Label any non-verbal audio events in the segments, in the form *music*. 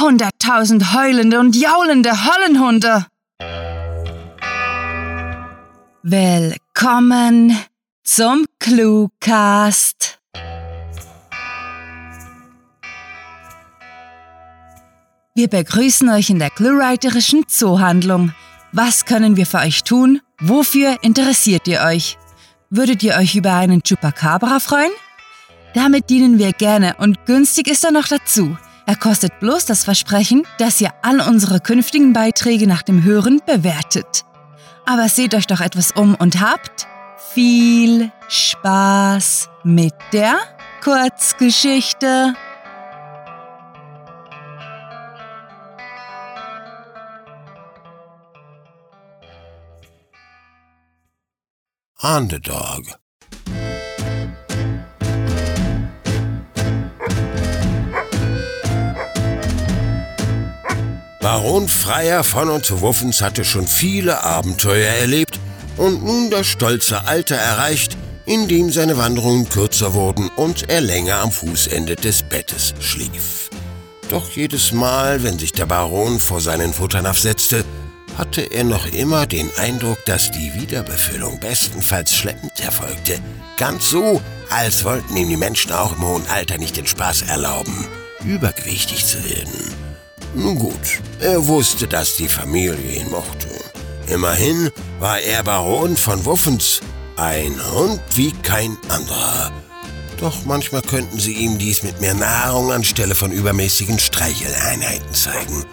Hunderttausend heulende und jaulende Hollenhunde. Willkommen zum Cluecast. Wir begrüßen euch in der cluewriterischen Zoohandlung. Was können wir für euch tun? Wofür interessiert ihr euch? Würdet ihr euch über einen Chupacabra freuen? Damit dienen wir gerne und günstig ist er noch dazu. Er kostet bloß das Versprechen, dass ihr all unsere künftigen Beiträge nach dem Hören bewertet. Aber seht euch doch etwas um und habt viel Spaß mit der Kurzgeschichte. Underdog. Baron Freier von und Wuffens hatte schon viele Abenteuer erlebt und nun das stolze Alter erreicht, in dem seine Wanderungen kürzer wurden und er länger am Fußende des Bettes schlief. Doch jedes Mal, wenn sich der Baron vor seinen Futternapf setzte, hatte er noch immer den Eindruck, dass die Wiederbefüllung bestenfalls schleppend erfolgte. Ganz so, als wollten ihm die Menschen auch im hohen Alter nicht den Spaß erlauben, übergewichtig zu werden. Nun gut, er wusste, dass die Familie ihn mochte. Immerhin war er Baron von Wuffens, ein Hund wie kein anderer. Doch manchmal könnten sie ihm dies mit mehr Nahrung anstelle von übermäßigen Streicheleinheiten zeigen.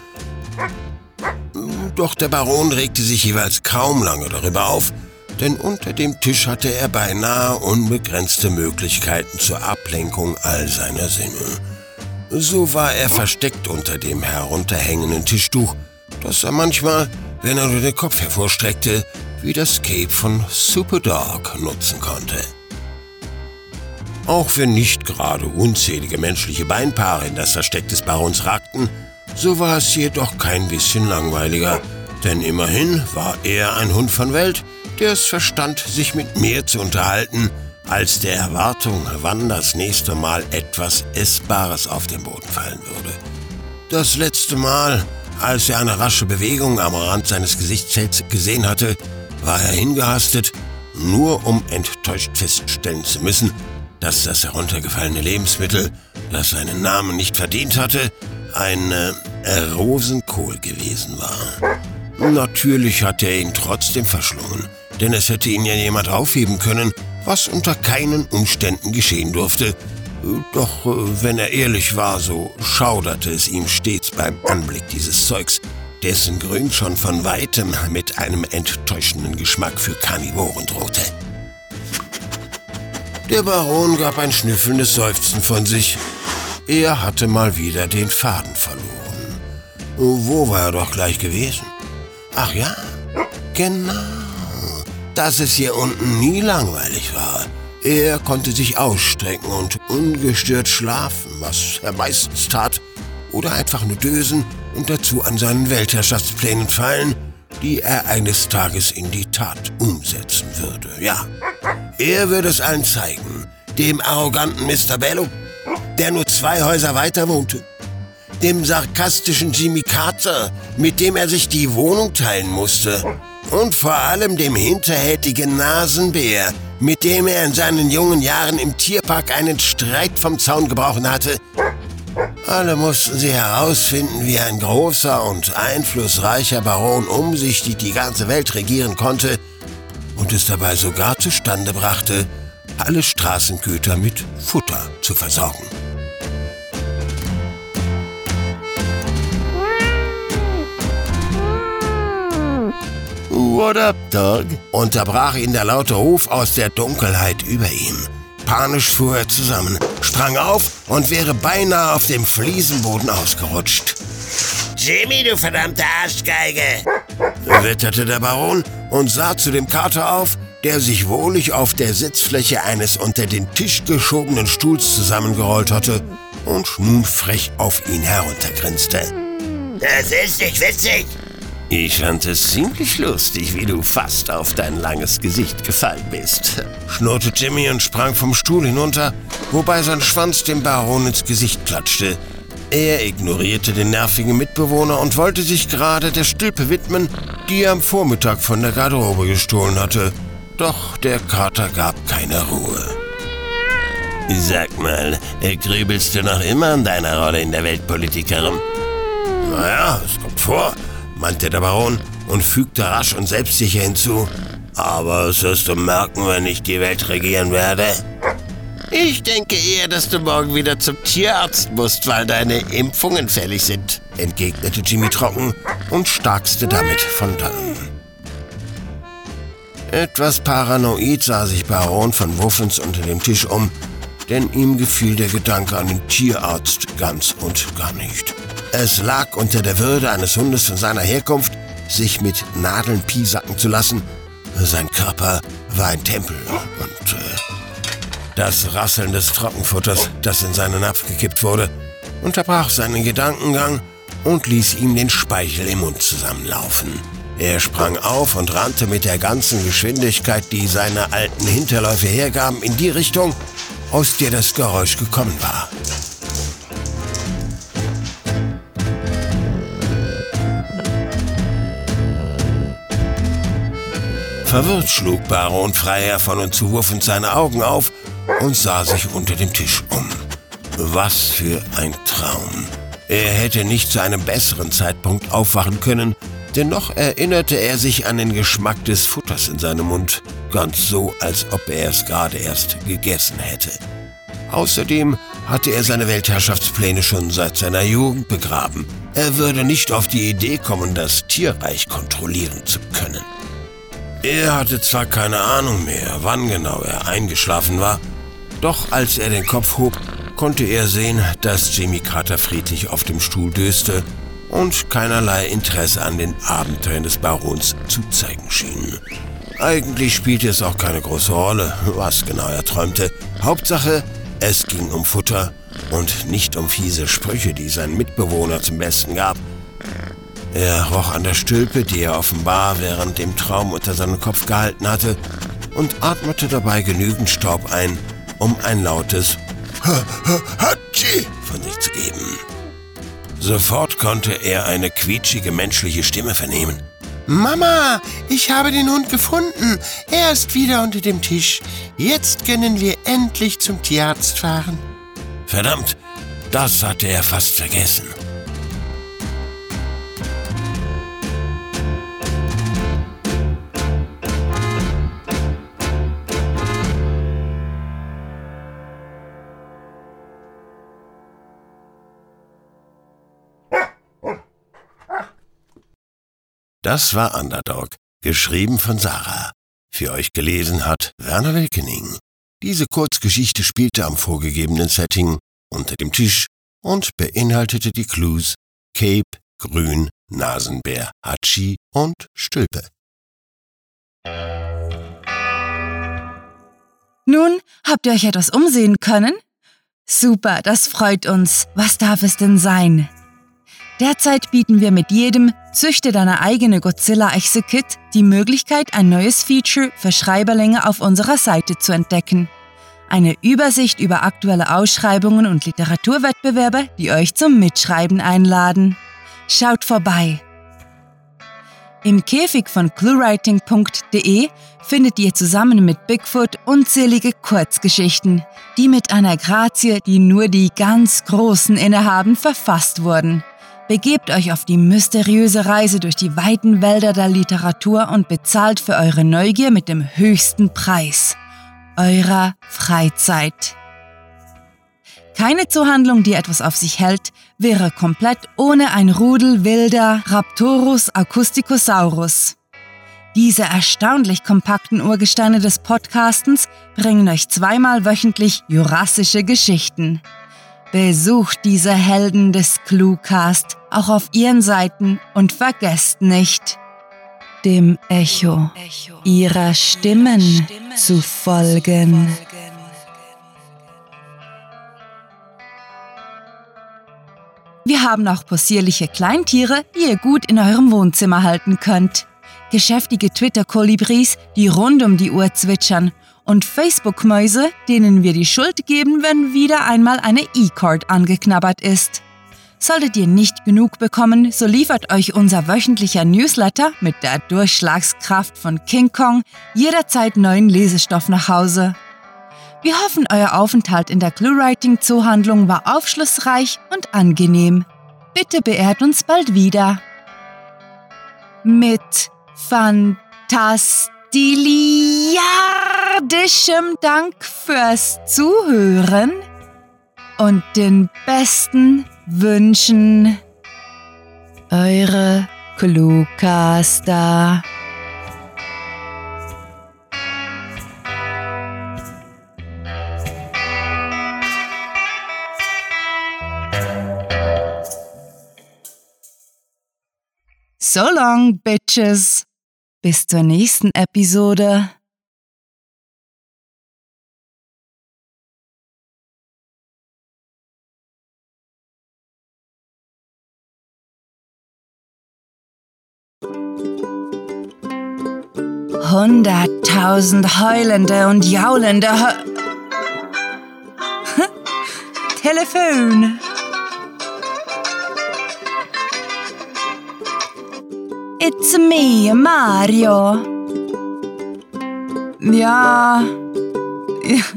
Doch der Baron regte sich jeweils kaum lange darüber auf, denn unter dem Tisch hatte er beinahe unbegrenzte Möglichkeiten zur Ablenkung all seiner Sinne. So war er versteckt unter dem herunterhängenden Tischtuch, das er manchmal, wenn er nur den Kopf hervorstreckte, wie das Cape von Superdog nutzen konnte. Auch wenn nicht gerade unzählige menschliche Beinpaare in das Versteck des Barons ragten, so war es jedoch kein bisschen langweiliger, denn immerhin war er ein Hund von Welt, der es verstand, sich mit mir zu unterhalten, als der Erwartung, wann das nächste Mal etwas Essbares auf den Boden fallen würde. Das letzte Mal, als er eine rasche Bewegung am Rand seines Gesichtsfelds gesehen hatte, war er hingehastet, nur um enttäuscht feststellen zu müssen, dass das heruntergefallene Lebensmittel, das seinen Namen nicht verdient hatte, ein äh, Rosenkohl gewesen war. Natürlich hatte er ihn trotzdem verschlungen, denn es hätte ihn ja jemand aufheben können, was unter keinen Umständen geschehen durfte. Doch äh, wenn er ehrlich war, so schauderte es ihm stets beim Anblick dieses Zeugs, dessen Grün schon von weitem mit einem enttäuschenden Geschmack für Karnivoren drohte. Der Baron gab ein schnüffelndes Seufzen von sich. Er hatte mal wieder den Faden verloren. Wo war er doch gleich gewesen? Ach ja, genau dass es hier unten nie langweilig war. Er konnte sich ausstrecken und ungestört schlafen, was er meistens tat, oder einfach nur dösen und dazu an seinen Weltherrschaftsplänen fallen, die er eines Tages in die Tat umsetzen würde. Ja, er würde es allen zeigen, dem arroganten Mr. Bello, der nur zwei Häuser weiter wohnte, dem sarkastischen Jimmy Carter, mit dem er sich die Wohnung teilen musste, und vor allem dem hinterhältigen Nasenbär, mit dem er in seinen jungen Jahren im Tierpark einen Streit vom Zaun gebrochen hatte. Alle mussten sie herausfinden, wie ein großer und einflussreicher Baron umsichtig die ganze Welt regieren konnte und es dabei sogar zustande brachte, alle Straßengüter mit Futter zu versorgen. What up, Dog? unterbrach ihn der laute Ruf aus der Dunkelheit über ihm. Panisch fuhr er zusammen, sprang auf und wäre beinahe auf dem Fliesenboden ausgerutscht. Jimmy, du verdammte Arschgeige! witterte der Baron und sah zu dem Kater auf, der sich wohlig auf der Sitzfläche eines unter den Tisch geschobenen Stuhls zusammengerollt hatte und nun frech auf ihn heruntergrinste. Das ist nicht witzig! Ich fand es ziemlich lustig, wie du fast auf dein langes Gesicht gefallen bist. Schnurrte Jimmy und sprang vom Stuhl hinunter, wobei sein Schwanz dem Baron ins Gesicht klatschte. Er ignorierte den nervigen Mitbewohner und wollte sich gerade der Stülpe widmen, die er am Vormittag von der Garderobe gestohlen hatte. Doch der Kater gab keine Ruhe. Sag mal, grübelst du noch immer an deiner Rolle in der Weltpolitik herum? Naja, es kommt vor, meinte der Baron und fügte rasch und selbstsicher hinzu. Aber es wirst du merken, wenn ich die Welt regieren werde. Ich denke eher, dass du morgen wieder zum Tierarzt musst, weil deine Impfungen fällig sind, entgegnete Jimmy trocken und starkste damit von dannen. Etwas paranoid sah sich Baron von Wuffens unter dem Tisch um, denn ihm gefiel der Gedanke an den Tierarzt ganz und gar nicht. Es lag unter der Würde eines Hundes von seiner Herkunft, sich mit Nadeln piesacken zu lassen. Sein Körper war ein Tempel und äh, das Rasseln des Trockenfutters, das in seinen Napf gekippt wurde, unterbrach seinen Gedankengang und ließ ihm den Speichel im Mund zusammenlaufen. Er sprang auf und rannte mit der ganzen Geschwindigkeit, die seine alten Hinterläufe hergaben, in die Richtung, aus der das Geräusch gekommen war. Verwirrt schlug Baron Freier von und zu Wuffend seine Augen auf und sah sich unter dem Tisch um. Was für ein Traum. Er hätte nicht zu einem besseren Zeitpunkt aufwachen können, dennoch erinnerte er sich an den Geschmack des Futters in seinem Mund, ganz so, als ob er es gerade erst gegessen hätte. Außerdem hatte er seine Weltherrschaftspläne schon seit seiner Jugend begraben. Er würde nicht auf die Idee kommen, das Tierreich kontrollieren zu können. Er hatte zwar keine Ahnung mehr, wann genau er eingeschlafen war, doch als er den Kopf hob, konnte er sehen, dass Jimmy Carter friedlich auf dem Stuhl döste und keinerlei Interesse an den Abenteuern des Barons zu zeigen schien. Eigentlich spielte es auch keine große Rolle, was genau er träumte. Hauptsache, es ging um Futter und nicht um fiese Sprüche, die sein Mitbewohner zum Besten gab. Er roch an der Stülpe, die er offenbar während dem Traum unter seinem Kopf gehalten hatte, und atmete dabei genügend Staub ein, um ein lautes Hatschi von sich zu geben. Sofort konnte er eine quietschige menschliche Stimme vernehmen. Mama, ich habe den Hund gefunden. Er ist wieder unter dem Tisch. Jetzt können wir endlich zum Tierarzt fahren. Verdammt, das hatte er fast vergessen. Das war Underdog, geschrieben von Sarah. Für euch gelesen hat Werner Wilkening. Diese Kurzgeschichte spielte am vorgegebenen Setting unter dem Tisch und beinhaltete die Clues Cape, Grün, Nasenbär, Hatschi und Stülpe. Nun, habt ihr euch etwas umsehen können? Super, das freut uns. Was darf es denn sein? Derzeit bieten wir mit jedem Züchte deine eigene Godzilla-Echse-Kit die Möglichkeit, ein neues Feature für Schreiberlinge auf unserer Seite zu entdecken. Eine Übersicht über aktuelle Ausschreibungen und Literaturwettbewerbe, die euch zum Mitschreiben einladen. Schaut vorbei! Im Käfig von cluewriting.de findet ihr zusammen mit Bigfoot unzählige Kurzgeschichten, die mit einer Grazie, die nur die ganz Großen innehaben, verfasst wurden. Begebt euch auf die mysteriöse Reise durch die weiten Wälder der Literatur und bezahlt für eure Neugier mit dem höchsten Preis eurer Freizeit. Keine Zuhandlung, die etwas auf sich hält, wäre komplett ohne ein Rudel wilder Raptorus acousticosaurus. Diese erstaunlich kompakten Urgesteine des Podcastens bringen euch zweimal wöchentlich jurassische Geschichten. Besucht diese Helden des Cluecast auch auf ihren Seiten und vergesst nicht, dem Echo ihrer Stimmen zu folgen. Wir haben auch possierliche Kleintiere, die ihr gut in eurem Wohnzimmer halten könnt. Geschäftige Twitter-Kolibris, die rund um die Uhr zwitschern und Facebook-Mäuse, denen wir die Schuld geben, wenn wieder einmal eine E-Card angeknabbert ist. Solltet ihr nicht genug bekommen, so liefert euch unser wöchentlicher Newsletter mit der Durchschlagskraft von King Kong jederzeit neuen Lesestoff nach Hause. Wir hoffen, euer Aufenthalt in der ClueWriting Zoohandlung war aufschlussreich und angenehm. Bitte beehrt uns bald wieder. Mit fantastiliardischem Dank fürs Zuhören und den besten Wünschen. Eure Cluecaster. So long, Bitches. Bis zur nächsten Episode. Hunderttausend heulende und jaulende He *laughs* Telefon. It's me, Mario. Ja,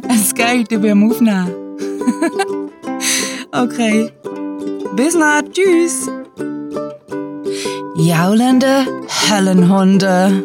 es geht über den Aufnehmen. *laughs* okay. Bis dann, tschüss. Jaulende Höllenhunde.